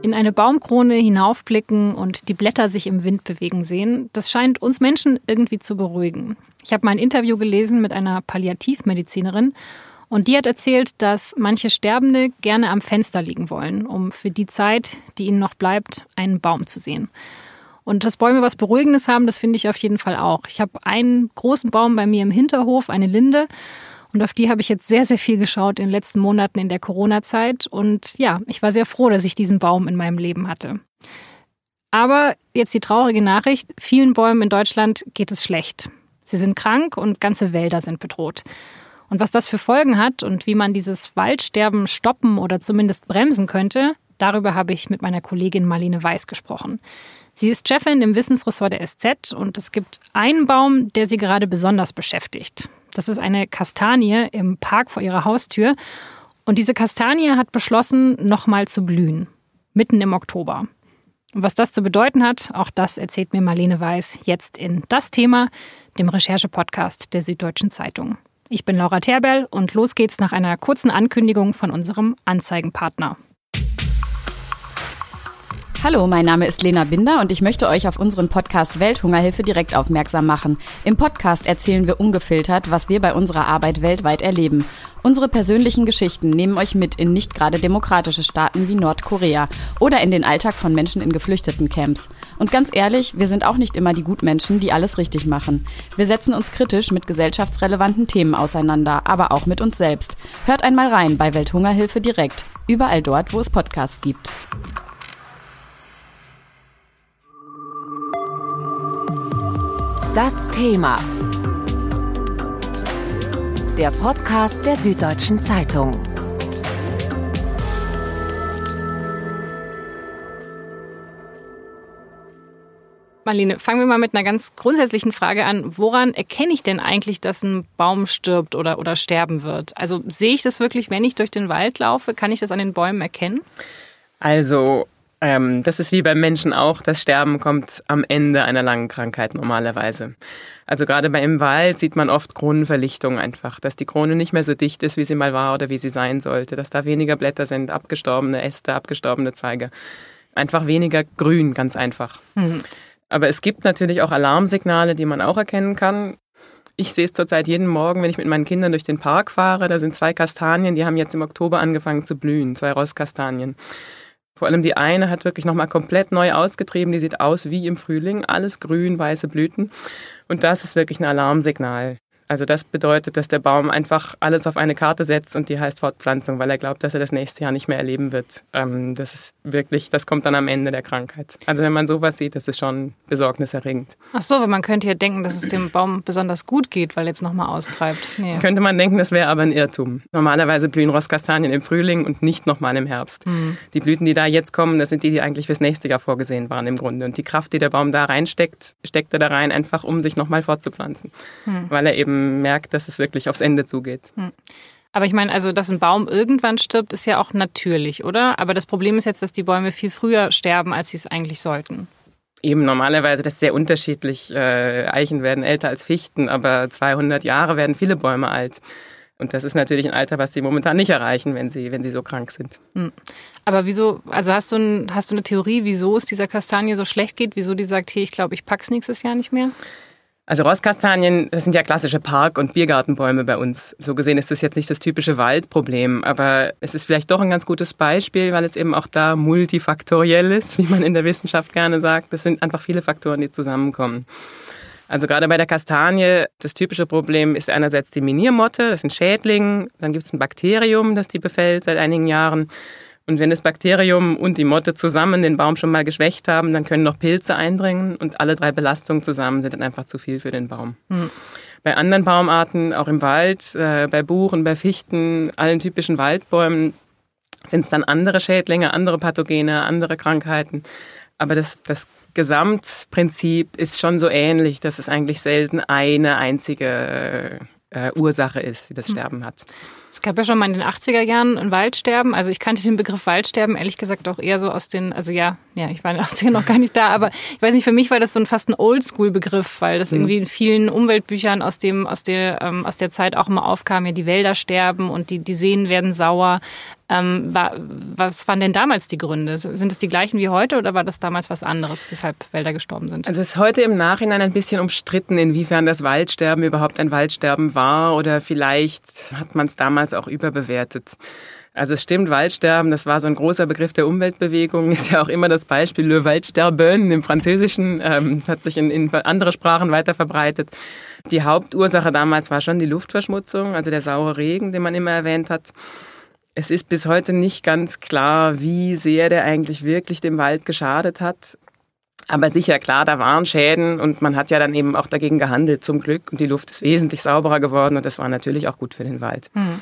In eine Baumkrone hinaufblicken und die Blätter sich im Wind bewegen sehen, das scheint uns Menschen irgendwie zu beruhigen. Ich habe mal ein Interview gelesen mit einer Palliativmedizinerin und die hat erzählt, dass manche Sterbende gerne am Fenster liegen wollen, um für die Zeit, die ihnen noch bleibt, einen Baum zu sehen. Und dass Bäume was Beruhigendes haben, das finde ich auf jeden Fall auch. Ich habe einen großen Baum bei mir im Hinterhof, eine Linde. Und auf die habe ich jetzt sehr, sehr viel geschaut in den letzten Monaten in der Corona-Zeit. Und ja, ich war sehr froh, dass ich diesen Baum in meinem Leben hatte. Aber jetzt die traurige Nachricht, vielen Bäumen in Deutschland geht es schlecht. Sie sind krank und ganze Wälder sind bedroht. Und was das für Folgen hat und wie man dieses Waldsterben stoppen oder zumindest bremsen könnte, darüber habe ich mit meiner Kollegin Marlene Weiß gesprochen. Sie ist Chefin im Wissensressort der SZ und es gibt einen Baum, der sie gerade besonders beschäftigt. Das ist eine Kastanie im Park vor ihrer Haustür. Und diese Kastanie hat beschlossen, nochmal zu blühen. Mitten im Oktober. Und was das zu bedeuten hat, auch das erzählt mir Marlene Weiß jetzt in Das Thema, dem Recherche-Podcast der Süddeutschen Zeitung. Ich bin Laura Terberl und los geht's nach einer kurzen Ankündigung von unserem Anzeigenpartner. Hallo, mein Name ist Lena Binder und ich möchte euch auf unseren Podcast Welthungerhilfe direkt aufmerksam machen. Im Podcast erzählen wir ungefiltert, was wir bei unserer Arbeit weltweit erleben. Unsere persönlichen Geschichten nehmen euch mit in nicht gerade demokratische Staaten wie Nordkorea oder in den Alltag von Menschen in geflüchteten Camps. Und ganz ehrlich, wir sind auch nicht immer die Gutmenschen, die alles richtig machen. Wir setzen uns kritisch mit gesellschaftsrelevanten Themen auseinander, aber auch mit uns selbst. Hört einmal rein bei Welthungerhilfe direkt, überall dort, wo es Podcasts gibt. Das Thema. Der Podcast der Süddeutschen Zeitung. Marlene, fangen wir mal mit einer ganz grundsätzlichen Frage an. Woran erkenne ich denn eigentlich, dass ein Baum stirbt oder, oder sterben wird? Also sehe ich das wirklich, wenn ich durch den Wald laufe? Kann ich das an den Bäumen erkennen? Also ähm, das ist wie beim Menschen auch. Das Sterben kommt am Ende einer langen Krankheit normalerweise. Also gerade bei im Wald sieht man oft Kronenverlichtung einfach, dass die Krone nicht mehr so dicht ist, wie sie mal war oder wie sie sein sollte, dass da weniger Blätter sind, abgestorbene Äste, abgestorbene Zweige. Einfach weniger grün, ganz einfach. Mhm. Aber es gibt natürlich auch Alarmsignale, die man auch erkennen kann. Ich sehe es zurzeit jeden Morgen, wenn ich mit meinen Kindern durch den Park fahre. Da sind zwei Kastanien, die haben jetzt im Oktober angefangen zu blühen, zwei Rostkastanien. Vor allem die eine hat wirklich nochmal komplett neu ausgetrieben. Die sieht aus wie im Frühling. Alles grün, weiße Blüten. Und das ist wirklich ein Alarmsignal. Also das bedeutet, dass der Baum einfach alles auf eine Karte setzt und die heißt Fortpflanzung, weil er glaubt, dass er das nächste Jahr nicht mehr erleben wird. Ähm, das ist wirklich, das kommt dann am Ende der Krankheit. Also wenn man sowas sieht, das ist schon besorgniserregend. Ach so, weil man könnte ja denken, dass es dem Baum besonders gut geht, weil er jetzt nochmal austreibt. Nee. Das könnte man denken, das wäre aber ein Irrtum. Normalerweise blühen Rostkastanien im Frühling und nicht nochmal im Herbst. Mhm. Die Blüten, die da jetzt kommen, das sind die, die eigentlich fürs nächste Jahr vorgesehen waren im Grunde. Und die Kraft, die der Baum da reinsteckt, steckt er da rein, einfach um sich nochmal fortzupflanzen. Mhm. Weil er eben merkt, dass es wirklich aufs Ende zugeht. Hm. Aber ich meine, also, dass ein Baum irgendwann stirbt, ist ja auch natürlich, oder? Aber das Problem ist jetzt, dass die Bäume viel früher sterben, als sie es eigentlich sollten. Eben normalerweise, das ist sehr unterschiedlich. Äh, Eichen werden älter als Fichten, aber 200 Jahre werden viele Bäume alt. Und das ist natürlich ein Alter, was sie momentan nicht erreichen, wenn sie, wenn sie so krank sind. Hm. Aber wieso, also hast du, ein, hast du eine Theorie, wieso es dieser Kastanie so schlecht geht? Wieso die sagt, hey, ich glaube, ich pack's nächstes Jahr nicht mehr? Also Rostkastanien, das sind ja klassische Park- und Biergartenbäume bei uns. So gesehen ist das jetzt nicht das typische Waldproblem, aber es ist vielleicht doch ein ganz gutes Beispiel, weil es eben auch da multifaktoriell ist, wie man in der Wissenschaft gerne sagt. Das sind einfach viele Faktoren, die zusammenkommen. Also gerade bei der Kastanie, das typische Problem ist einerseits die Miniermotte, das ist ein Schädling, dann gibt es ein Bakterium, das die befällt seit einigen Jahren. Und wenn das Bakterium und die Motte zusammen den Baum schon mal geschwächt haben, dann können noch Pilze eindringen und alle drei Belastungen zusammen sind dann einfach zu viel für den Baum. Mhm. Bei anderen Baumarten, auch im Wald, äh, bei Buchen, bei Fichten, allen typischen Waldbäumen, sind es dann andere Schädlinge, andere Pathogene, andere Krankheiten. Aber das, das Gesamtprinzip ist schon so ähnlich, dass es eigentlich selten eine einzige äh, Ursache ist, die das hm. Sterben hat. Es gab ja schon mal in den 80er Jahren ein Waldsterben. Also ich kannte den Begriff Waldsterben ehrlich gesagt auch eher so aus den, also ja, ja, ich war in den 80er noch gar nicht da, aber ich weiß nicht, für mich war das so ein fast ein Oldschool-Begriff, weil das irgendwie in vielen Umweltbüchern aus dem, aus der, ähm, aus der Zeit auch immer aufkam, ja, die Wälder sterben und die, die Seen werden sauer. Ähm, war, was waren denn damals die Gründe? Sind es die gleichen wie heute oder war das damals was anderes, weshalb Wälder gestorben sind? Also es ist heute im Nachhinein ein bisschen umstritten, inwiefern das Waldsterben überhaupt ein Waldsterben war oder vielleicht hat man es damals auch überbewertet. Also es stimmt, Waldsterben, das war so ein großer Begriff der Umweltbewegung, ist ja auch immer das Beispiel Le Waldsterben im Französischen, ähm, hat sich in, in andere Sprachen weiter verbreitet. Die Hauptursache damals war schon die Luftverschmutzung, also der saure Regen, den man immer erwähnt hat. Es ist bis heute nicht ganz klar, wie sehr der eigentlich wirklich dem Wald geschadet hat. Aber sicher, klar, da waren Schäden und man hat ja dann eben auch dagegen gehandelt, zum Glück. Und die Luft ist wesentlich sauberer geworden und das war natürlich auch gut für den Wald. Mhm.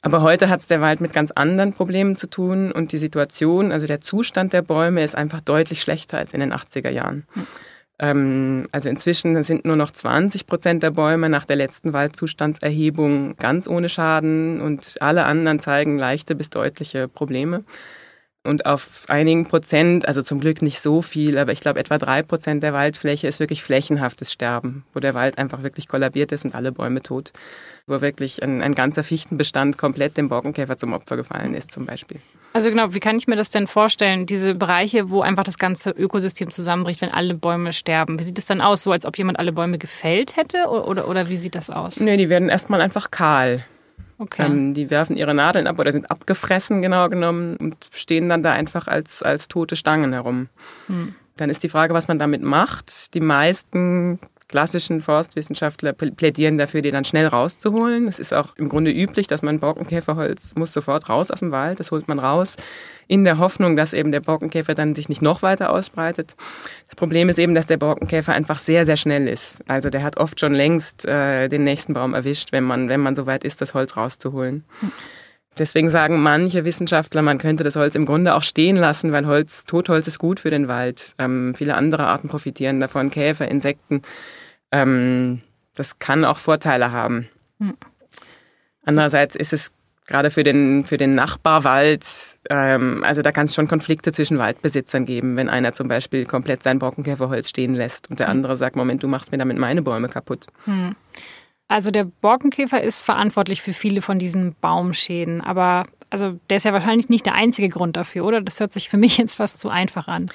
Aber heute hat es der Wald mit ganz anderen Problemen zu tun und die Situation, also der Zustand der Bäume ist einfach deutlich schlechter als in den 80er Jahren. Ähm, also inzwischen sind nur noch 20 Prozent der Bäume nach der letzten Waldzustandserhebung ganz ohne Schaden und alle anderen zeigen leichte bis deutliche Probleme. Und auf einigen Prozent, also zum Glück nicht so viel, aber ich glaube etwa drei Prozent der Waldfläche ist wirklich flächenhaftes Sterben, wo der Wald einfach wirklich kollabiert ist und alle Bäume tot. Wo wirklich ein, ein ganzer Fichtenbestand komplett dem Borkenkäfer zum Opfer gefallen ist zum Beispiel. Also genau, wie kann ich mir das denn vorstellen, diese Bereiche, wo einfach das ganze Ökosystem zusammenbricht, wenn alle Bäume sterben? Wie sieht das dann aus? So als ob jemand alle Bäume gefällt hätte? Oder, oder, oder wie sieht das aus? Nee, die werden erstmal einfach kahl. Okay. Ähm, die werfen ihre Nadeln ab oder sind abgefressen, genau genommen, und stehen dann da einfach als, als tote Stangen herum. Hm. Dann ist die Frage, was man damit macht. Die meisten klassischen Forstwissenschaftler plädieren dafür, die dann schnell rauszuholen. Es ist auch im Grunde üblich, dass man Borkenkäferholz muss sofort raus aus dem Wald. Das holt man raus in der Hoffnung, dass eben der Borkenkäfer dann sich nicht noch weiter ausbreitet. Das Problem ist eben, dass der Borkenkäfer einfach sehr, sehr schnell ist. Also der hat oft schon längst äh, den nächsten Baum erwischt, wenn man, wenn man so weit ist, das Holz rauszuholen. Deswegen sagen manche Wissenschaftler, man könnte das Holz im Grunde auch stehen lassen, weil Holz, Totholz ist gut für den Wald. Ähm, viele andere Arten profitieren davon, Käfer, Insekten. Ähm, das kann auch Vorteile haben. Hm. Andererseits ist es gerade für den, für den Nachbarwald, ähm, also da kann es schon Konflikte zwischen Waldbesitzern geben, wenn einer zum Beispiel komplett sein Borkenkäferholz stehen lässt und der hm. andere sagt, Moment, du machst mir damit meine Bäume kaputt. Hm. Also der Borkenkäfer ist verantwortlich für viele von diesen Baumschäden, aber also der ist ja wahrscheinlich nicht der einzige Grund dafür, oder? Das hört sich für mich jetzt fast zu einfach an.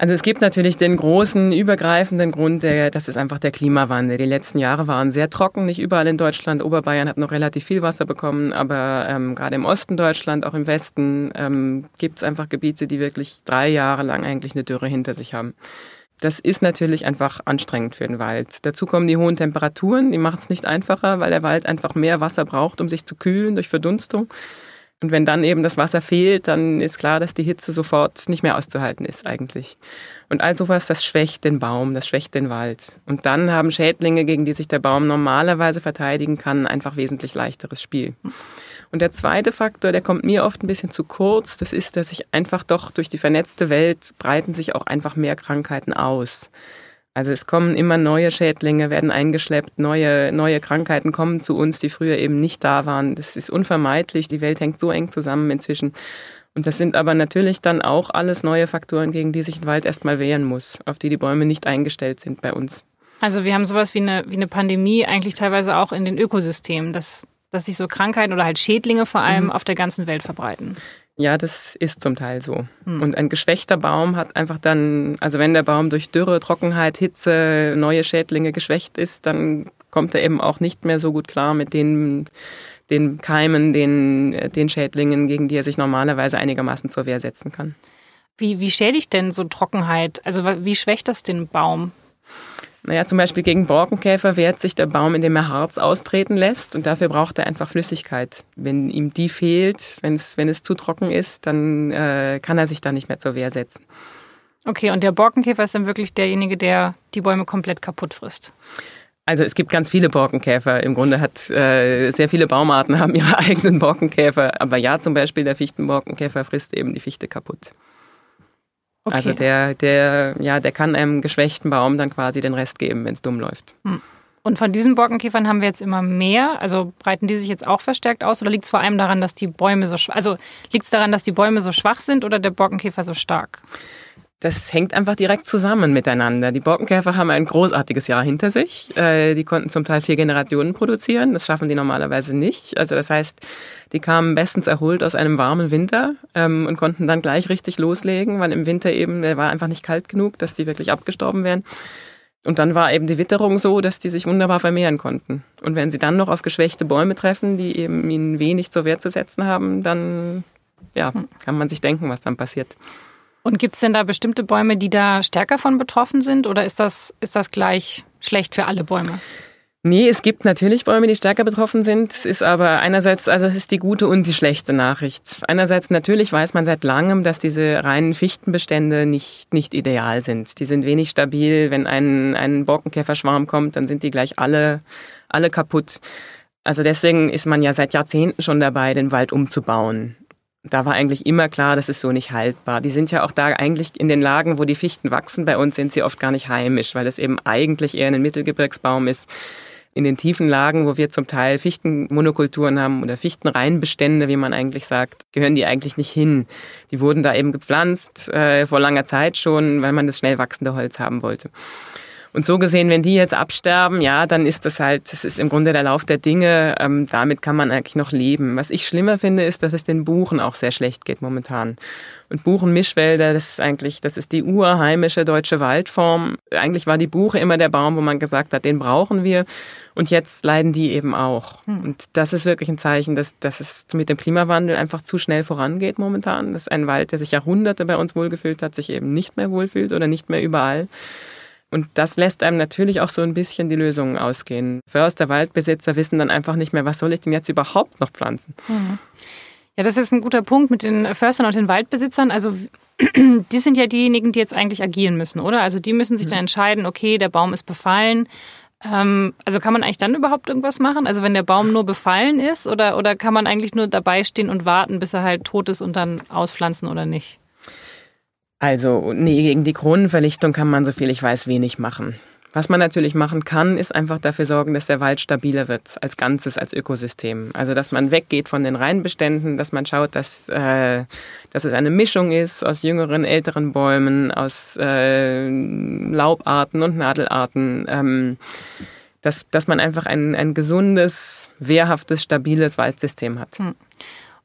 Also es gibt natürlich den großen, übergreifenden Grund, der, das ist einfach der Klimawandel. Die letzten Jahre waren sehr trocken, nicht überall in Deutschland. Oberbayern hat noch relativ viel Wasser bekommen, aber ähm, gerade im Osten Deutschland, auch im Westen, ähm, gibt es einfach Gebiete, die wirklich drei Jahre lang eigentlich eine Dürre hinter sich haben. Das ist natürlich einfach anstrengend für den Wald. Dazu kommen die hohen Temperaturen, die machen es nicht einfacher, weil der Wald einfach mehr Wasser braucht, um sich zu kühlen durch Verdunstung. Und wenn dann eben das Wasser fehlt, dann ist klar, dass die Hitze sofort nicht mehr auszuhalten ist eigentlich. Und all sowas, das schwächt den Baum, das schwächt den Wald. Und dann haben Schädlinge, gegen die sich der Baum normalerweise verteidigen kann, einfach wesentlich leichteres Spiel. Und der zweite Faktor, der kommt mir oft ein bisschen zu kurz, das ist, dass sich einfach doch durch die vernetzte Welt breiten sich auch einfach mehr Krankheiten aus. Also es kommen immer neue Schädlinge, werden eingeschleppt, neue, neue Krankheiten kommen zu uns, die früher eben nicht da waren. Das ist unvermeidlich, die Welt hängt so eng zusammen inzwischen. Und das sind aber natürlich dann auch alles neue Faktoren, gegen die sich ein Wald erstmal wehren muss, auf die die Bäume nicht eingestellt sind bei uns. Also wir haben sowas wie eine, wie eine Pandemie eigentlich teilweise auch in den Ökosystemen, dass, dass sich so Krankheiten oder halt Schädlinge vor allem mhm. auf der ganzen Welt verbreiten. Ja, das ist zum Teil so. Hm. Und ein geschwächter Baum hat einfach dann, also wenn der Baum durch Dürre, Trockenheit, Hitze, neue Schädlinge geschwächt ist, dann kommt er eben auch nicht mehr so gut klar mit den, den Keimen, den, den Schädlingen, gegen die er sich normalerweise einigermaßen zur Wehr setzen kann. Wie, wie schädigt denn so Trockenheit? Also wie schwächt das den Baum? Naja, zum Beispiel gegen Borkenkäfer wehrt sich der Baum, indem er Harz austreten lässt und dafür braucht er einfach Flüssigkeit. Wenn ihm die fehlt, wenn es, wenn es zu trocken ist, dann äh, kann er sich da nicht mehr zur Wehr setzen. Okay, und der Borkenkäfer ist dann wirklich derjenige, der die Bäume komplett kaputt frisst? Also es gibt ganz viele Borkenkäfer. Im Grunde hat äh, sehr viele Baumarten haben ihre eigenen Borkenkäfer. Aber ja, zum Beispiel der Fichtenborkenkäfer frisst eben die Fichte kaputt. Okay. Also der, der, ja, der kann einem geschwächten Baum dann quasi den Rest geben, wenn es dumm läuft. Hm. Und von diesen Borkenkäfern haben wir jetzt immer mehr. Also breiten die sich jetzt auch verstärkt aus oder liegt es vor allem daran, dass die Bäume so schwach, also liegt es daran, dass die Bäume so schwach sind oder der Borkenkäfer so stark? Das hängt einfach direkt zusammen miteinander. Die Borkenkäfer haben ein großartiges Jahr hinter sich. Äh, die konnten zum Teil vier Generationen produzieren. Das schaffen die normalerweise nicht. Also das heißt, die kamen bestens erholt aus einem warmen Winter ähm, und konnten dann gleich richtig loslegen, weil im Winter eben, der war einfach nicht kalt genug, dass die wirklich abgestorben wären. Und dann war eben die Witterung so, dass die sich wunderbar vermehren konnten. Und wenn sie dann noch auf geschwächte Bäume treffen, die eben ihnen wenig zur Wehr zu setzen haben, dann ja, kann man sich denken, was dann passiert. Und gibt es denn da bestimmte Bäume, die da stärker von betroffen sind oder ist das, ist das gleich schlecht für alle Bäume? Nee, es gibt natürlich Bäume, die stärker betroffen sind. Es ist aber einerseits, also es ist die gute und die schlechte Nachricht. Einerseits natürlich weiß man seit langem, dass diese reinen Fichtenbestände nicht, nicht ideal sind. Die sind wenig stabil. Wenn ein, ein Borkenkäferschwarm kommt, dann sind die gleich alle, alle kaputt. Also deswegen ist man ja seit Jahrzehnten schon dabei, den Wald umzubauen da war eigentlich immer klar, das ist so nicht haltbar. Die sind ja auch da eigentlich in den Lagen, wo die Fichten wachsen. Bei uns sind sie oft gar nicht heimisch, weil es eben eigentlich eher ein Mittelgebirgsbaum ist. In den tiefen Lagen, wo wir zum Teil Fichtenmonokulturen haben oder Fichtenreihenbestände, wie man eigentlich sagt, gehören die eigentlich nicht hin. Die wurden da eben gepflanzt äh, vor langer Zeit schon, weil man das schnell wachsende Holz haben wollte. Und so gesehen, wenn die jetzt absterben, ja, dann ist das halt, das ist im Grunde der Lauf der Dinge. Ähm, damit kann man eigentlich noch leben. Was ich schlimmer finde, ist, dass es den Buchen auch sehr schlecht geht momentan. Und Buchenmischwälder, das ist eigentlich, das ist die urheimische deutsche Waldform. Eigentlich war die Buche immer der Baum, wo man gesagt hat, den brauchen wir. Und jetzt leiden die eben auch. Hm. Und das ist wirklich ein Zeichen, dass, dass es mit dem Klimawandel einfach zu schnell vorangeht momentan. Dass ein Wald, der sich Jahrhunderte bei uns wohlgefühlt hat, sich eben nicht mehr wohlfühlt oder nicht mehr überall. Und das lässt einem natürlich auch so ein bisschen die Lösungen ausgehen. Förster, Waldbesitzer wissen dann einfach nicht mehr, was soll ich denn jetzt überhaupt noch pflanzen? Mhm. Ja, das ist ein guter Punkt mit den Förstern und den Waldbesitzern. Also die sind ja diejenigen, die jetzt eigentlich agieren müssen, oder? Also die müssen sich dann entscheiden, okay, der Baum ist befallen. Ähm, also kann man eigentlich dann überhaupt irgendwas machen? Also wenn der Baum nur befallen ist oder, oder kann man eigentlich nur dabei stehen und warten, bis er halt tot ist und dann auspflanzen oder nicht? Also, nee, gegen die Kronenverlichtung kann man, so viel ich weiß, wenig machen. Was man natürlich machen kann, ist einfach dafür sorgen, dass der Wald stabiler wird, als Ganzes, als Ökosystem. Also, dass man weggeht von den Reinbeständen, dass man schaut, dass, äh, dass es eine Mischung ist aus jüngeren, älteren Bäumen, aus äh, Laubarten und Nadelarten. Ähm, dass, dass man einfach ein, ein gesundes, wehrhaftes, stabiles Waldsystem hat. Hm.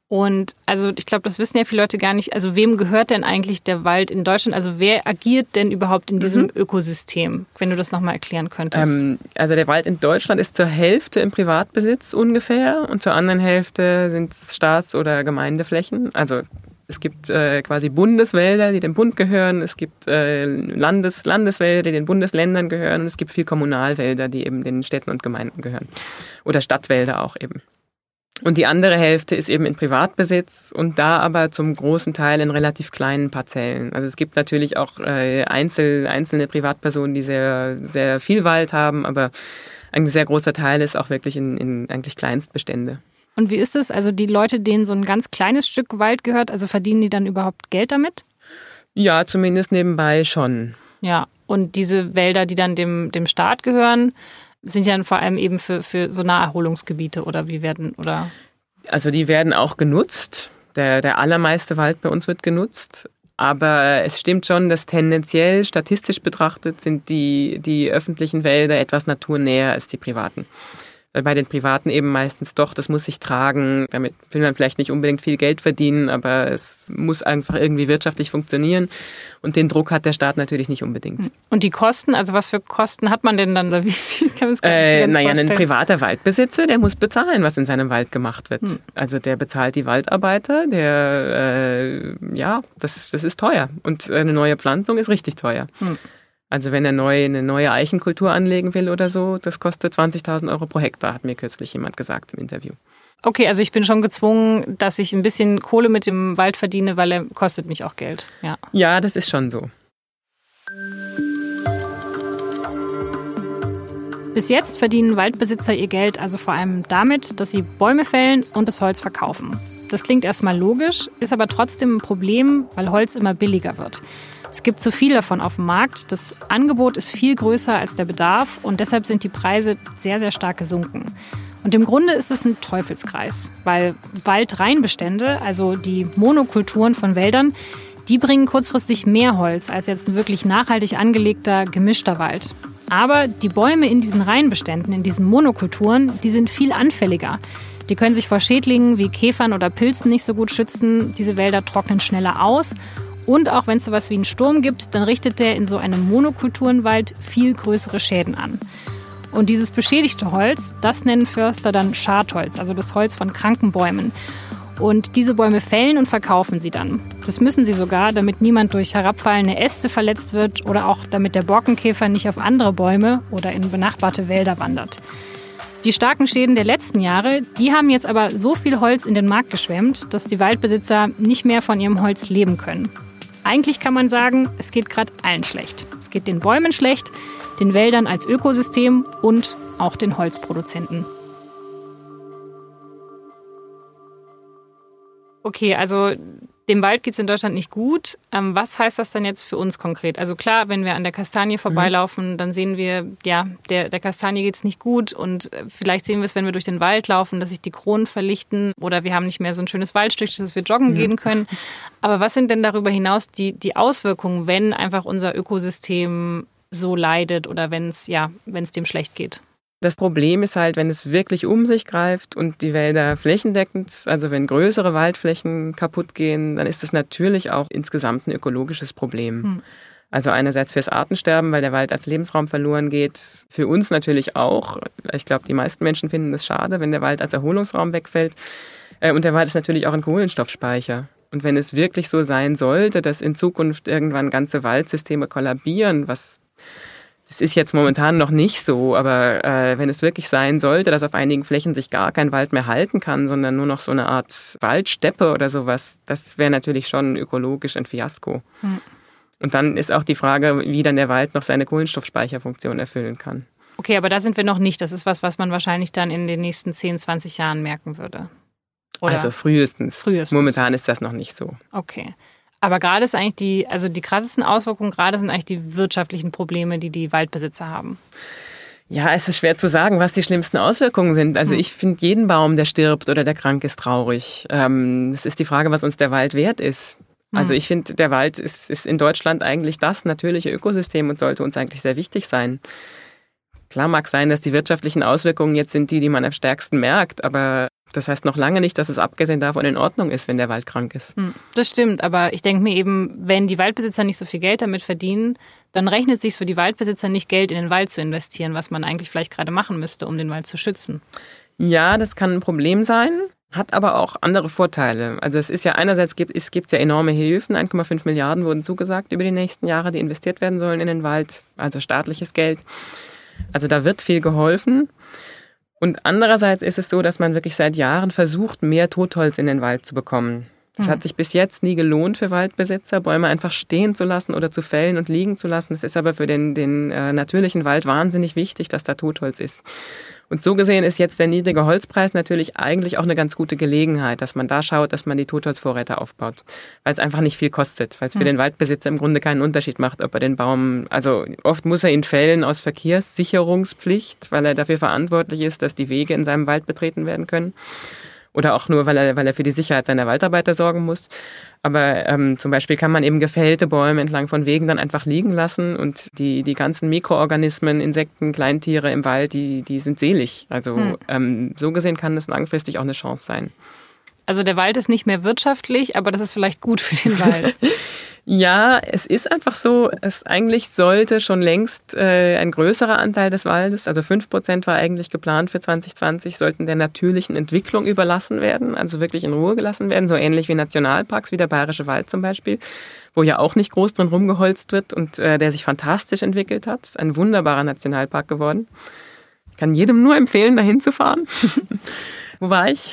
Und also ich glaube, das wissen ja viele Leute gar nicht. Also wem gehört denn eigentlich der Wald in Deutschland? Also wer agiert denn überhaupt in diesem mhm. Ökosystem? Wenn du das nochmal erklären könntest. Ähm, also der Wald in Deutschland ist zur Hälfte im Privatbesitz ungefähr und zur anderen Hälfte sind es Staats- oder Gemeindeflächen. Also es gibt äh, quasi Bundeswälder, die dem Bund gehören. Es gibt äh, Landes Landeswälder, die den Bundesländern gehören. Und es gibt viel Kommunalwälder, die eben den Städten und Gemeinden gehören. Oder Stadtwälder auch eben. Und die andere Hälfte ist eben in Privatbesitz und da aber zum großen Teil in relativ kleinen Parzellen. Also es gibt natürlich auch äh, Einzel, einzelne Privatpersonen, die sehr, sehr viel Wald haben, aber ein sehr großer Teil ist auch wirklich in, in eigentlich Kleinstbestände. Und wie ist es? Also die Leute, denen so ein ganz kleines Stück Wald gehört, also verdienen die dann überhaupt Geld damit? Ja, zumindest nebenbei schon. Ja, und diese Wälder, die dann dem, dem Staat gehören, sind ja dann vor allem eben für, für so Naherholungsgebiete oder wie werden, oder? Also die werden auch genutzt. Der, der allermeiste Wald bei uns wird genutzt. Aber es stimmt schon, dass tendenziell statistisch betrachtet sind die, die öffentlichen Wälder etwas naturnäher als die privaten. Weil bei den Privaten eben meistens doch, das muss sich tragen. Damit will man vielleicht nicht unbedingt viel Geld verdienen, aber es muss einfach irgendwie wirtschaftlich funktionieren. Und den Druck hat der Staat natürlich nicht unbedingt. Hm. Und die Kosten, also was für Kosten hat man denn dann? Wie viel kann man es äh, Naja, ein privater Waldbesitzer, der muss bezahlen, was in seinem Wald gemacht wird. Hm. Also der bezahlt die Waldarbeiter, der, äh, ja, das, das ist teuer. Und eine neue Pflanzung ist richtig teuer. Hm. Also wenn er neu, eine neue Eichenkultur anlegen will oder so, das kostet 20.000 Euro pro Hektar, hat mir kürzlich jemand gesagt im Interview. Okay, also ich bin schon gezwungen, dass ich ein bisschen Kohle mit dem Wald verdiene, weil er kostet mich auch Geld. Ja, ja das ist schon so. Bis jetzt verdienen Waldbesitzer ihr Geld also vor allem damit, dass sie Bäume fällen und das Holz verkaufen. Das klingt erstmal logisch, ist aber trotzdem ein Problem, weil Holz immer billiger wird. Es gibt zu viel davon auf dem Markt. Das Angebot ist viel größer als der Bedarf und deshalb sind die Preise sehr, sehr stark gesunken. Und im Grunde ist es ein Teufelskreis, weil Waldreinbestände, also die Monokulturen von Wäldern, die bringen kurzfristig mehr Holz als jetzt ein wirklich nachhaltig angelegter, gemischter Wald. Aber die Bäume in diesen Reihenbeständen, in diesen Monokulturen, die sind viel anfälliger. Die können sich vor Schädlingen wie Käfern oder Pilzen nicht so gut schützen. Diese Wälder trocknen schneller aus. Und auch wenn es sowas wie einen Sturm gibt, dann richtet der in so einem Monokulturenwald viel größere Schäden an. Und dieses beschädigte Holz, das nennen Förster dann Schadholz, also das Holz von kranken Bäumen. Und diese Bäume fällen und verkaufen sie dann. Das müssen sie sogar, damit niemand durch herabfallende Äste verletzt wird oder auch damit der Borkenkäfer nicht auf andere Bäume oder in benachbarte Wälder wandert. Die starken Schäden der letzten Jahre, die haben jetzt aber so viel Holz in den Markt geschwemmt, dass die Waldbesitzer nicht mehr von ihrem Holz leben können. Eigentlich kann man sagen, es geht gerade allen schlecht. Es geht den Bäumen schlecht, den Wäldern als Ökosystem und auch den Holzproduzenten. Okay, also dem Wald geht es in Deutschland nicht gut. Ähm, was heißt das dann jetzt für uns konkret? Also klar, wenn wir an der Kastanie vorbeilaufen, mhm. dann sehen wir, ja, der, der Kastanie geht es nicht gut und äh, vielleicht sehen wir es, wenn wir durch den Wald laufen, dass sich die Kronen verlichten oder wir haben nicht mehr so ein schönes Waldstück, dass wir joggen mhm. gehen können. Aber was sind denn darüber hinaus die, die Auswirkungen, wenn einfach unser Ökosystem so leidet oder wenn es ja, wenn es dem schlecht geht? Das Problem ist halt, wenn es wirklich um sich greift und die Wälder flächendeckend, also wenn größere Waldflächen kaputt gehen, dann ist das natürlich auch insgesamt ein ökologisches Problem. Hm. Also einerseits fürs Artensterben, weil der Wald als Lebensraum verloren geht. Für uns natürlich auch. Ich glaube, die meisten Menschen finden es schade, wenn der Wald als Erholungsraum wegfällt. Äh, und der Wald ist natürlich auch ein Kohlenstoffspeicher. Und wenn es wirklich so sein sollte, dass in Zukunft irgendwann ganze Waldsysteme kollabieren, was das ist jetzt momentan noch nicht so, aber äh, wenn es wirklich sein sollte, dass auf einigen Flächen sich gar kein Wald mehr halten kann, sondern nur noch so eine Art Waldsteppe oder sowas, das wäre natürlich schon ökologisch ein Fiasko. Hm. Und dann ist auch die Frage, wie dann der Wald noch seine Kohlenstoffspeicherfunktion erfüllen kann. Okay, aber da sind wir noch nicht. Das ist was, was man wahrscheinlich dann in den nächsten 10, 20 Jahren merken würde. Oder? Also frühestens. frühestens. Momentan ist das noch nicht so. Okay. Aber gerade ist eigentlich die, also die krassesten Auswirkungen gerade sind eigentlich die wirtschaftlichen Probleme, die die Waldbesitzer haben. Ja, es ist schwer zu sagen, was die schlimmsten Auswirkungen sind. Also hm. ich finde jeden Baum, der stirbt oder der krank ist, traurig. Ähm, es ist die Frage, was uns der Wald wert ist. Also hm. ich finde, der Wald ist, ist in Deutschland eigentlich das natürliche Ökosystem und sollte uns eigentlich sehr wichtig sein. Klar mag sein, dass die wirtschaftlichen Auswirkungen jetzt sind die, die man am stärksten merkt, aber das heißt noch lange nicht, dass es abgesehen davon in Ordnung ist, wenn der Wald krank ist. Hm, das stimmt, aber ich denke mir eben, wenn die Waldbesitzer nicht so viel Geld damit verdienen, dann rechnet es sich für die Waldbesitzer nicht, Geld in den Wald zu investieren, was man eigentlich vielleicht gerade machen müsste, um den Wald zu schützen. Ja, das kann ein Problem sein, hat aber auch andere Vorteile. Also es ist ja einerseits gibt es gibt ja enorme Hilfen, 1,5 Milliarden wurden zugesagt über die nächsten Jahre, die investiert werden sollen in den Wald, also staatliches Geld. Also da wird viel geholfen. Und andererseits ist es so, dass man wirklich seit Jahren versucht, mehr Totholz in den Wald zu bekommen. Das mhm. hat sich bis jetzt nie gelohnt für Waldbesitzer, Bäume einfach stehen zu lassen oder zu fällen und liegen zu lassen. Es ist aber für den, den äh, natürlichen Wald wahnsinnig wichtig, dass da Totholz ist. Und so gesehen ist jetzt der niedrige Holzpreis natürlich eigentlich auch eine ganz gute Gelegenheit, dass man da schaut, dass man die Totholzvorräte aufbaut, weil es einfach nicht viel kostet, weil es für mhm. den Waldbesitzer im Grunde keinen Unterschied macht, ob er den Baum, also oft muss er ihn fällen aus Verkehrssicherungspflicht, weil er dafür verantwortlich ist, dass die Wege in seinem Wald betreten werden können oder auch nur, weil er, weil er für die Sicherheit seiner Waldarbeiter sorgen muss. Aber ähm, zum Beispiel kann man eben gefällte Bäume entlang von Wegen dann einfach liegen lassen und die, die ganzen Mikroorganismen, Insekten, Kleintiere im Wald, die, die sind selig. Also hm. ähm, so gesehen kann das langfristig auch eine Chance sein. Also der Wald ist nicht mehr wirtschaftlich, aber das ist vielleicht gut für den Wald. ja, es ist einfach so, es eigentlich sollte schon längst äh, ein größerer Anteil des Waldes, also fünf Prozent war eigentlich geplant für 2020, sollten der natürlichen Entwicklung überlassen werden, also wirklich in Ruhe gelassen werden, so ähnlich wie Nationalparks, wie der Bayerische Wald zum Beispiel, wo ja auch nicht groß drin rumgeholzt wird und äh, der sich fantastisch entwickelt hat. Ein wunderbarer Nationalpark geworden. Ich kann jedem nur empfehlen, dahin zu fahren. wo war ich?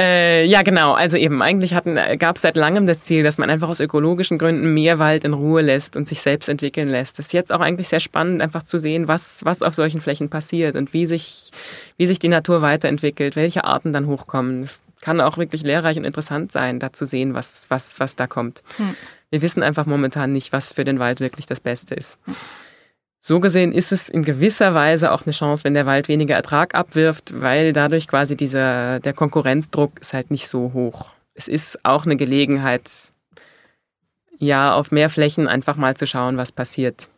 Äh, ja, genau. Also eben, eigentlich gab es seit langem das Ziel, dass man einfach aus ökologischen Gründen mehr Wald in Ruhe lässt und sich selbst entwickeln lässt. Das ist jetzt auch eigentlich sehr spannend, einfach zu sehen, was, was auf solchen Flächen passiert und wie sich, wie sich die Natur weiterentwickelt, welche Arten dann hochkommen. Es kann auch wirklich lehrreich und interessant sein, da zu sehen, was, was, was da kommt. Hm. Wir wissen einfach momentan nicht, was für den Wald wirklich das Beste ist. Hm. So gesehen ist es in gewisser Weise auch eine Chance, wenn der Wald weniger Ertrag abwirft, weil dadurch quasi dieser, der Konkurrenzdruck ist halt nicht so hoch. Es ist auch eine Gelegenheit, ja, auf mehr Flächen einfach mal zu schauen, was passiert.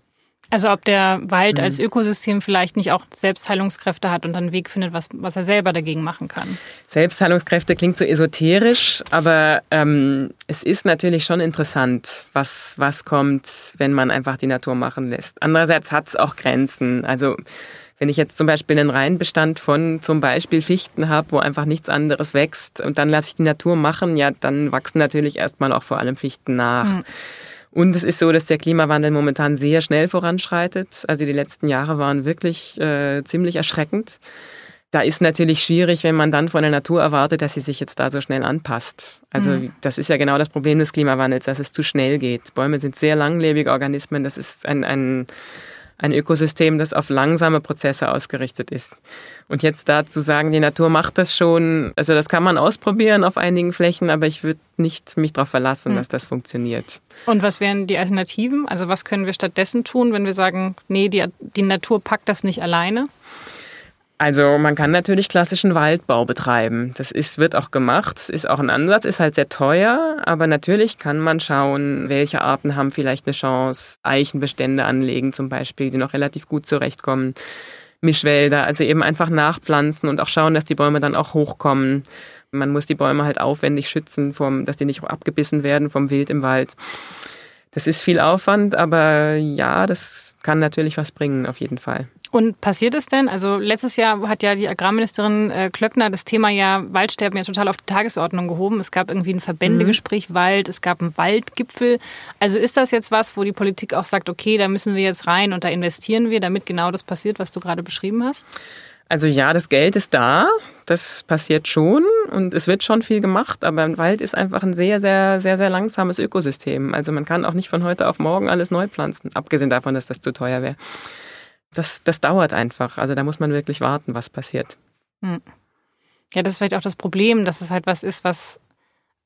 Also ob der Wald mhm. als Ökosystem vielleicht nicht auch Selbstheilungskräfte hat und dann einen Weg findet, was, was er selber dagegen machen kann. Selbstheilungskräfte klingt so esoterisch, aber ähm, es ist natürlich schon interessant, was, was kommt, wenn man einfach die Natur machen lässt. Andererseits hat es auch Grenzen. Also wenn ich jetzt zum Beispiel einen Reihenbestand von zum Beispiel Fichten habe, wo einfach nichts anderes wächst und dann lasse ich die Natur machen, ja, dann wachsen natürlich erstmal auch vor allem Fichten nach. Mhm. Und es ist so, dass der Klimawandel momentan sehr schnell voranschreitet. Also die letzten Jahre waren wirklich äh, ziemlich erschreckend. Da ist natürlich schwierig, wenn man dann von der Natur erwartet, dass sie sich jetzt da so schnell anpasst. Also mhm. das ist ja genau das Problem des Klimawandels, dass es zu schnell geht. Bäume sind sehr langlebige Organismen. Das ist ein, ein ein Ökosystem, das auf langsame Prozesse ausgerichtet ist. Und jetzt dazu sagen, die Natur macht das schon, also das kann man ausprobieren auf einigen Flächen, aber ich würde nicht mich darauf verlassen, mhm. dass das funktioniert. Und was wären die Alternativen? Also was können wir stattdessen tun, wenn wir sagen, nee, die, die Natur packt das nicht alleine? Also man kann natürlich klassischen Waldbau betreiben. Das ist, wird auch gemacht. Das ist auch ein Ansatz, ist halt sehr teuer, aber natürlich kann man schauen, welche Arten haben vielleicht eine Chance, Eichenbestände anlegen zum Beispiel, die noch relativ gut zurechtkommen. Mischwälder, also eben einfach nachpflanzen und auch schauen, dass die Bäume dann auch hochkommen. Man muss die Bäume halt aufwendig schützen, vom, dass die nicht abgebissen werden vom Wild im Wald. Das ist viel Aufwand, aber ja, das kann natürlich was bringen, auf jeden Fall. Und passiert es denn? Also letztes Jahr hat ja die Agrarministerin äh, Klöckner das Thema ja Waldsterben ja total auf die Tagesordnung gehoben. Es gab irgendwie ein Verbändegespräch mhm. Wald, es gab einen Waldgipfel. Also ist das jetzt was, wo die Politik auch sagt, okay, da müssen wir jetzt rein und da investieren wir, damit genau das passiert, was du gerade beschrieben hast? Also ja, das Geld ist da, das passiert schon und es wird schon viel gemacht, aber ein Wald ist einfach ein sehr, sehr, sehr, sehr langsames Ökosystem. Also man kann auch nicht von heute auf morgen alles neu pflanzen, abgesehen davon, dass das zu teuer wäre das, das dauert einfach. Also da muss man wirklich warten, was passiert. Hm. Ja, das ist vielleicht auch das Problem, dass es halt was ist, was,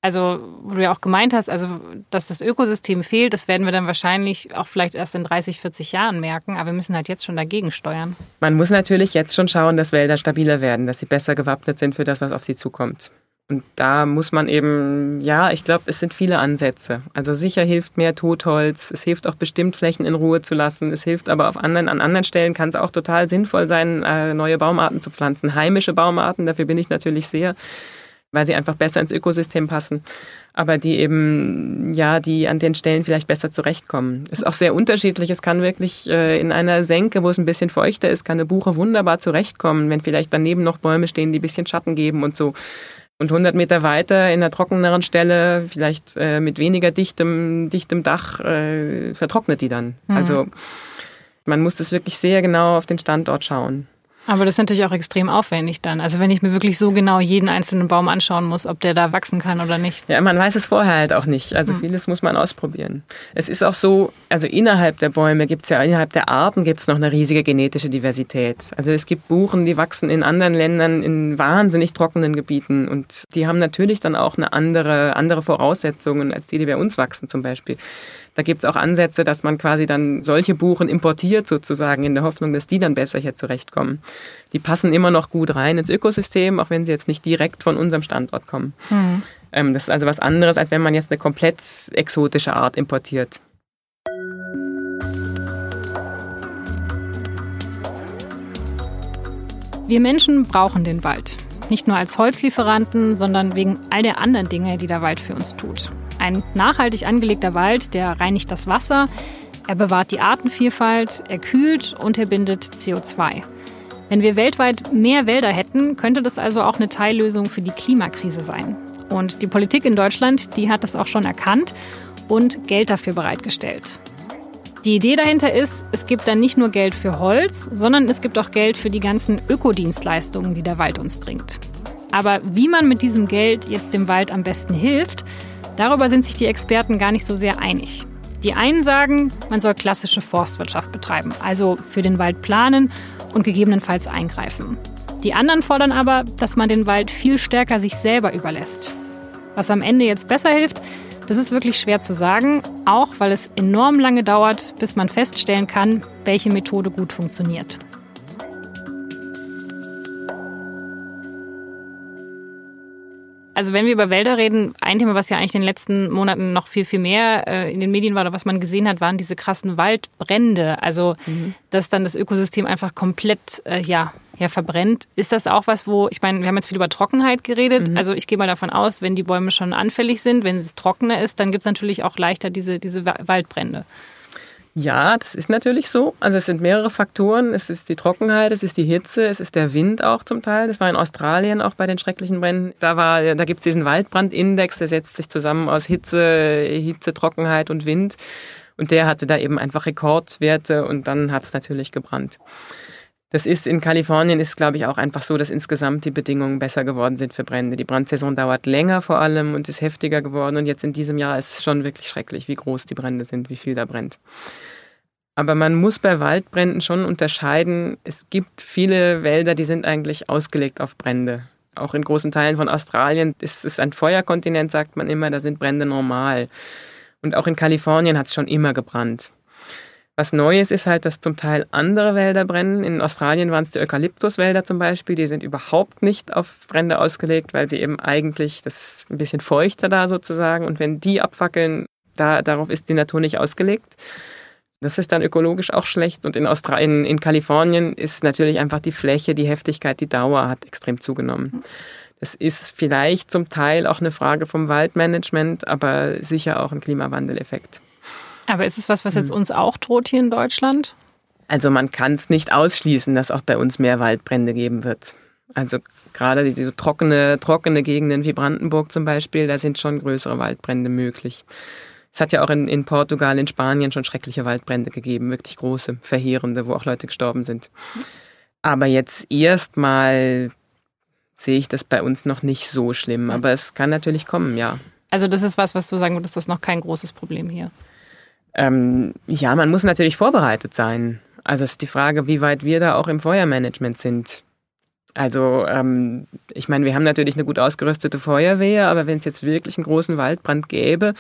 also, wo du ja auch gemeint hast, also, dass das Ökosystem fehlt, das werden wir dann wahrscheinlich auch vielleicht erst in 30, 40 Jahren merken, aber wir müssen halt jetzt schon dagegen steuern. Man muss natürlich jetzt schon schauen, dass Wälder stabiler werden, dass sie besser gewappnet sind für das, was auf sie zukommt. Und da muss man eben, ja, ich glaube, es sind viele Ansätze. Also sicher hilft mehr Totholz, es hilft auch bestimmt Flächen in Ruhe zu lassen, es hilft aber auf anderen, an anderen Stellen kann es auch total sinnvoll sein, äh, neue Baumarten zu pflanzen, heimische Baumarten, dafür bin ich natürlich sehr, weil sie einfach besser ins Ökosystem passen, aber die eben, ja, die an den Stellen vielleicht besser zurechtkommen. Ist auch sehr unterschiedlich, es kann wirklich äh, in einer Senke, wo es ein bisschen feuchter ist, kann eine Buche wunderbar zurechtkommen, wenn vielleicht daneben noch Bäume stehen, die ein bisschen Schatten geben und so. Und 100 Meter weiter in einer trockeneren Stelle, vielleicht äh, mit weniger dichtem, dichtem Dach, äh, vertrocknet die dann. Mhm. Also man muss das wirklich sehr genau auf den Standort schauen. Aber das ist natürlich auch extrem aufwendig dann. Also wenn ich mir wirklich so genau jeden einzelnen Baum anschauen muss, ob der da wachsen kann oder nicht. Ja, man weiß es vorher halt auch nicht. Also hm. vieles muss man ausprobieren. Es ist auch so, also innerhalb der Bäume gibt es ja, innerhalb der Arten gibt es noch eine riesige genetische Diversität. Also es gibt Buchen, die wachsen in anderen Ländern in wahnsinnig trockenen Gebieten und die haben natürlich dann auch eine andere, andere Voraussetzungen als die, die bei uns wachsen zum Beispiel. Da gibt es auch Ansätze, dass man quasi dann solche Buchen importiert sozusagen in der Hoffnung, dass die dann besser hier zurechtkommen. Die passen immer noch gut rein ins Ökosystem, auch wenn sie jetzt nicht direkt von unserem Standort kommen. Mhm. Ähm, das ist also was anderes, als wenn man jetzt eine komplett exotische Art importiert. Wir Menschen brauchen den Wald. Nicht nur als Holzlieferanten, sondern wegen all der anderen Dinge, die der Wald für uns tut. Ein nachhaltig angelegter Wald, der reinigt das Wasser, er bewahrt die Artenvielfalt, er kühlt und er bindet CO2. Wenn wir weltweit mehr Wälder hätten, könnte das also auch eine Teillösung für die Klimakrise sein. Und die Politik in Deutschland, die hat das auch schon erkannt und Geld dafür bereitgestellt. Die Idee dahinter ist, es gibt dann nicht nur Geld für Holz, sondern es gibt auch Geld für die ganzen Ökodienstleistungen, die der Wald uns bringt. Aber wie man mit diesem Geld jetzt dem Wald am besten hilft, Darüber sind sich die Experten gar nicht so sehr einig. Die einen sagen, man soll klassische Forstwirtschaft betreiben, also für den Wald planen und gegebenenfalls eingreifen. Die anderen fordern aber, dass man den Wald viel stärker sich selber überlässt. Was am Ende jetzt besser hilft, das ist wirklich schwer zu sagen, auch weil es enorm lange dauert, bis man feststellen kann, welche Methode gut funktioniert. Also wenn wir über Wälder reden, ein Thema, was ja eigentlich in den letzten Monaten noch viel, viel mehr äh, in den Medien war oder was man gesehen hat, waren diese krassen Waldbrände. Also mhm. dass dann das Ökosystem einfach komplett äh, ja, ja, verbrennt. Ist das auch was, wo, ich meine, wir haben jetzt viel über Trockenheit geredet. Mhm. Also ich gehe mal davon aus, wenn die Bäume schon anfällig sind, wenn es trockener ist, dann gibt es natürlich auch leichter diese, diese Waldbrände. Ja, das ist natürlich so. Also es sind mehrere Faktoren. Es ist die Trockenheit, es ist die Hitze, es ist der Wind auch zum Teil. Das war in Australien auch bei den schrecklichen Bränden. Da war, da gibt's diesen Waldbrandindex, der setzt sich zusammen aus Hitze, Hitze, Trockenheit und Wind. Und der hatte da eben einfach Rekordwerte und dann hat's natürlich gebrannt. Das ist in Kalifornien ist, glaube ich, auch einfach so, dass insgesamt die Bedingungen besser geworden sind für Brände. Die Brandsaison dauert länger vor allem und ist heftiger geworden. Und jetzt in diesem Jahr ist es schon wirklich schrecklich, wie groß die Brände sind, wie viel da brennt. Aber man muss bei Waldbränden schon unterscheiden. Es gibt viele Wälder, die sind eigentlich ausgelegt auf Brände. Auch in großen Teilen von Australien ist es ein Feuerkontinent, sagt man immer, da sind Brände normal. Und auch in Kalifornien hat es schon immer gebrannt. Was Neues ist halt, dass zum Teil andere Wälder brennen. In Australien waren es die Eukalyptuswälder zum Beispiel. Die sind überhaupt nicht auf Brände ausgelegt, weil sie eben eigentlich, das ist ein bisschen feuchter da sozusagen. Und wenn die abfackeln, da, darauf ist die Natur nicht ausgelegt. Das ist dann ökologisch auch schlecht. Und in, Australien, in Kalifornien ist natürlich einfach die Fläche, die Heftigkeit, die Dauer hat extrem zugenommen. Das ist vielleicht zum Teil auch eine Frage vom Waldmanagement, aber sicher auch ein Klimawandeleffekt. Aber ist es was, was jetzt hm. uns auch droht hier in Deutschland? Also man kann es nicht ausschließen, dass auch bei uns mehr Waldbrände geben wird. Also gerade diese trockene, trockene Gegenden wie Brandenburg zum Beispiel, da sind schon größere Waldbrände möglich. Es hat ja auch in, in Portugal, in Spanien schon schreckliche Waldbrände gegeben, wirklich große, verheerende, wo auch Leute gestorben sind. Aber jetzt erstmal sehe ich das bei uns noch nicht so schlimm, aber es kann natürlich kommen, ja. Also das ist was, was du sagen würdest, das ist noch kein großes Problem hier. Ähm, ja, man muss natürlich vorbereitet sein. Also es ist die Frage, wie weit wir da auch im Feuermanagement sind. Also ähm, ich meine, wir haben natürlich eine gut ausgerüstete Feuerwehr, aber wenn es jetzt wirklich einen großen Waldbrand gäbe,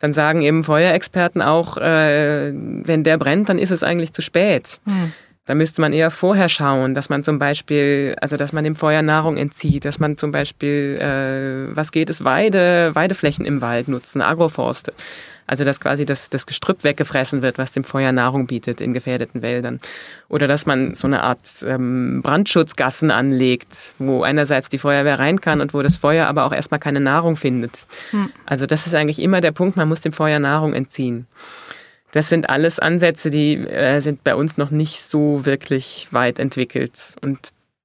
dann sagen eben Feuerexperten auch, äh, wenn der brennt, dann ist es eigentlich zu spät. Hm. Da müsste man eher vorher schauen, dass man zum Beispiel, also dass man dem Feuer Nahrung entzieht, dass man zum Beispiel, äh, was geht es, Weide, Weideflächen im Wald nutzen, Agroforste. Also dass quasi das, das Gestrüpp weggefressen wird, was dem Feuer Nahrung bietet in gefährdeten Wäldern. Oder dass man so eine Art ähm, Brandschutzgassen anlegt, wo einerseits die Feuerwehr rein kann und wo das Feuer aber auch erstmal keine Nahrung findet. Hm. Also das ist eigentlich immer der Punkt, man muss dem Feuer Nahrung entziehen. Das sind alles Ansätze, die äh, sind bei uns noch nicht so wirklich weit entwickelt. Und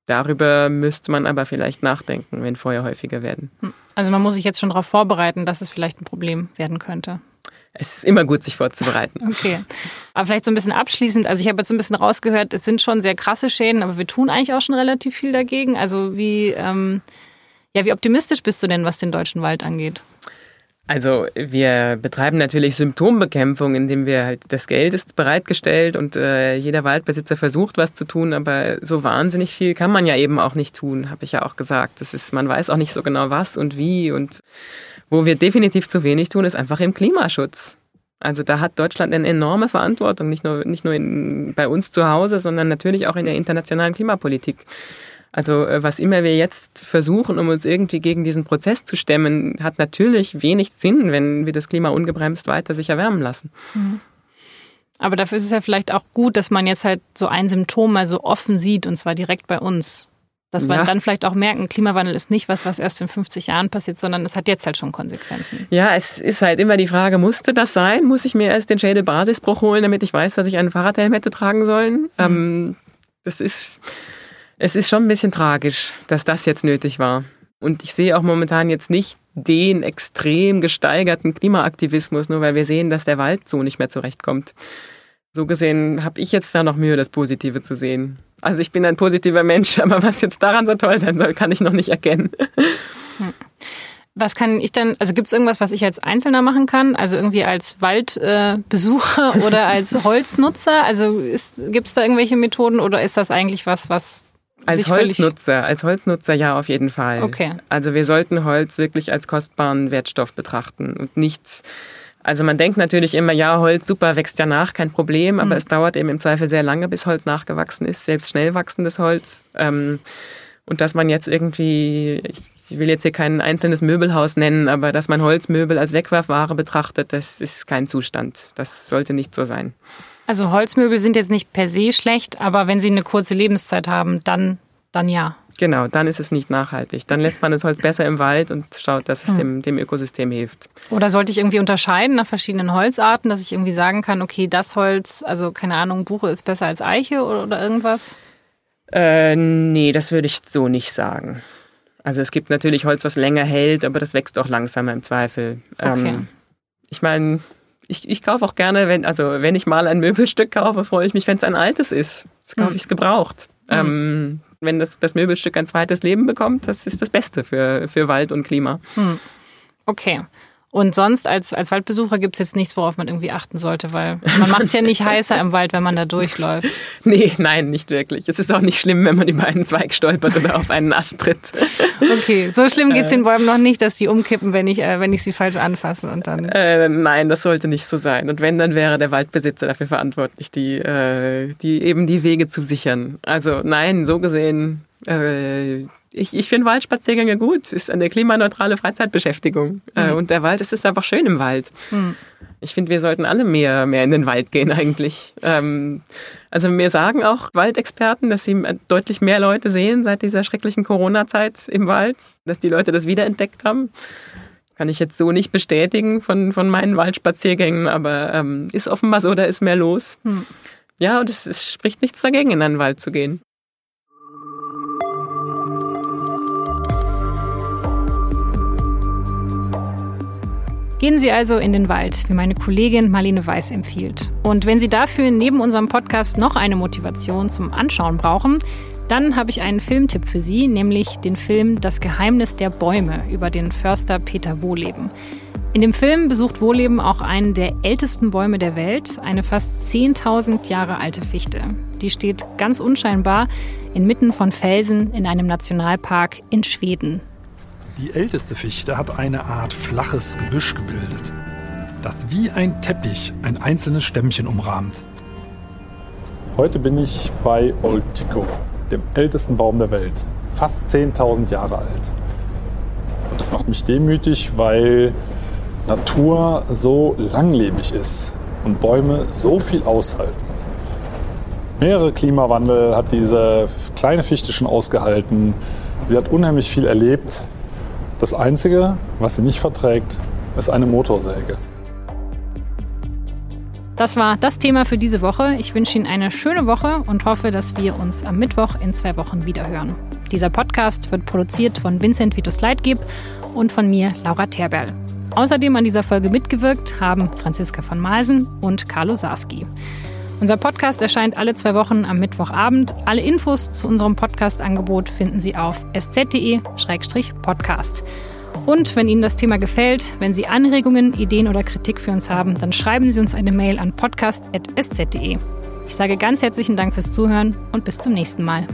darüber müsste man aber vielleicht nachdenken, wenn Feuer häufiger werden. Hm. Also man muss sich jetzt schon darauf vorbereiten, dass es vielleicht ein Problem werden könnte. Es ist immer gut, sich vorzubereiten. Okay. Aber vielleicht so ein bisschen abschließend. Also ich habe jetzt so ein bisschen rausgehört, es sind schon sehr krasse Schäden, aber wir tun eigentlich auch schon relativ viel dagegen. Also wie, ähm, ja, wie optimistisch bist du denn, was den deutschen Wald angeht? Also wir betreiben natürlich Symptombekämpfung, indem wir halt das Geld ist bereitgestellt und äh, jeder Waldbesitzer versucht, was zu tun, aber so wahnsinnig viel kann man ja eben auch nicht tun, habe ich ja auch gesagt. Das ist, man weiß auch nicht so genau was und wie und wo wir definitiv zu wenig tun, ist einfach im Klimaschutz. Also da hat Deutschland eine enorme Verantwortung, nicht nur, nicht nur in, bei uns zu Hause, sondern natürlich auch in der internationalen Klimapolitik. Also äh, was immer wir jetzt versuchen, um uns irgendwie gegen diesen Prozess zu stemmen, hat natürlich wenig Sinn, wenn wir das Klima ungebremst weiter sich erwärmen lassen. Mhm. Aber dafür ist es ja vielleicht auch gut, dass man jetzt halt so ein Symptom mal so offen sieht und zwar direkt bei uns. Dass wir ja. dann vielleicht auch merken, Klimawandel ist nicht was, was erst in 50 Jahren passiert, sondern es hat jetzt halt schon Konsequenzen. Ja, es ist halt immer die Frage, musste das sein? Muss ich mir erst den Schädelbasisbruch holen, damit ich weiß, dass ich einen Fahrradhelm hätte tragen sollen? Mhm. Ähm, das ist, es ist schon ein bisschen tragisch, dass das jetzt nötig war. Und ich sehe auch momentan jetzt nicht den extrem gesteigerten Klimaaktivismus, nur weil wir sehen, dass der Wald so nicht mehr zurechtkommt. So gesehen habe ich jetzt da noch Mühe, das Positive zu sehen. Also ich bin ein positiver Mensch, aber was jetzt daran so toll sein soll, kann ich noch nicht erkennen. Hm. Was kann ich denn, also gibt es irgendwas, was ich als Einzelner machen kann? Also irgendwie als Waldbesucher äh, oder als Holznutzer? Also gibt es da irgendwelche Methoden oder ist das eigentlich was, was als Holznutzer, als Holznutzer ja auf jeden Fall. Okay. Also wir sollten Holz wirklich als kostbaren Wertstoff betrachten und nichts also man denkt natürlich immer, ja, Holz super, wächst ja nach, kein Problem, aber mhm. es dauert eben im Zweifel sehr lange, bis Holz nachgewachsen ist, selbst schnell wachsendes Holz. Ähm, Und dass man jetzt irgendwie, ich will jetzt hier kein einzelnes Möbelhaus nennen, aber dass man Holzmöbel als Wegwerfware betrachtet, das ist kein Zustand. Das sollte nicht so sein. Also Holzmöbel sind jetzt nicht per se schlecht, aber wenn sie eine kurze Lebenszeit haben, dann, dann ja. Genau, dann ist es nicht nachhaltig. Dann lässt man das Holz besser im Wald und schaut, dass es hm. dem, dem Ökosystem hilft. Oder sollte ich irgendwie unterscheiden nach verschiedenen Holzarten, dass ich irgendwie sagen kann, okay, das Holz, also keine Ahnung, Buche ist besser als Eiche oder, oder irgendwas? Äh, nee, das würde ich so nicht sagen. Also es gibt natürlich Holz, was länger hält, aber das wächst auch langsamer im Zweifel. Okay. Ähm, ich meine, ich, ich kaufe auch gerne, wenn, also wenn ich mal ein Möbelstück kaufe, freue ich mich, wenn es ein altes ist. Das kaufe hm. ich es gebraucht. Mhm. Ähm, wenn das, das Möbelstück ein zweites Leben bekommt, das ist das Beste für, für Wald und Klima. Hm. Okay. Und sonst als, als Waldbesucher gibt es jetzt nichts, worauf man irgendwie achten sollte, weil man macht es ja nicht heißer im Wald, wenn man da durchläuft. Nee, nein, nicht wirklich. Es ist auch nicht schlimm, wenn man über einen Zweig stolpert oder auf einen Ast tritt. Okay, so schlimm geht es den Bäumen noch nicht, dass die umkippen, wenn ich, äh, wenn ich sie falsch anfasse und dann. Äh, nein, das sollte nicht so sein. Und wenn, dann wäre der Waldbesitzer dafür verantwortlich, die, äh, die eben die Wege zu sichern. Also nein, so gesehen äh, ich, ich finde Waldspaziergänge gut. Ist eine klimaneutrale Freizeitbeschäftigung. Äh, mhm. und der Wald, es ist einfach schön im Wald. Mhm. Ich finde, wir sollten alle mehr, mehr in den Wald gehen eigentlich. Ähm, also mir sagen auch Waldexperten, dass sie deutlich mehr Leute sehen seit dieser schrecklichen Corona-Zeit im Wald, dass die Leute das wiederentdeckt haben. Kann ich jetzt so nicht bestätigen von, von meinen Waldspaziergängen, aber ähm, ist offenbar so, da ist mehr los. Mhm. Ja, und es, es spricht nichts dagegen, in einen Wald zu gehen. Gehen Sie also in den Wald, wie meine Kollegin Marlene Weiß empfiehlt. Und wenn Sie dafür neben unserem Podcast noch eine Motivation zum Anschauen brauchen, dann habe ich einen Filmtipp für Sie, nämlich den Film Das Geheimnis der Bäume über den Förster Peter Wohleben. In dem Film besucht Wohleben auch einen der ältesten Bäume der Welt, eine fast 10.000 Jahre alte Fichte. Die steht ganz unscheinbar inmitten von Felsen in einem Nationalpark in Schweden. Die älteste Fichte hat eine Art flaches Gebüsch gebildet, das wie ein Teppich ein einzelnes Stämmchen umrahmt. Heute bin ich bei Old Tico, dem ältesten Baum der Welt, fast 10.000 Jahre alt. Und das macht mich demütig, weil Natur so langlebig ist und Bäume so viel aushalten. Mehrere Klimawandel hat diese kleine Fichte schon ausgehalten. Sie hat unheimlich viel erlebt das Einzige, was sie nicht verträgt, ist eine Motorsäge. Das war das Thema für diese Woche. Ich wünsche Ihnen eine schöne Woche und hoffe, dass wir uns am Mittwoch in zwei Wochen wiederhören. Dieser Podcast wird produziert von Vincent Vitus Leitgeb und von mir, Laura Terberl. Außerdem an dieser Folge mitgewirkt haben Franziska von Malsen und Carlo Sarski. Unser Podcast erscheint alle zwei Wochen am Mittwochabend. Alle Infos zu unserem Podcast-Angebot finden Sie auf sz.de-podcast. Und wenn Ihnen das Thema gefällt, wenn Sie Anregungen, Ideen oder Kritik für uns haben, dann schreiben Sie uns eine Mail an podcast.sz.de. Ich sage ganz herzlichen Dank fürs Zuhören und bis zum nächsten Mal.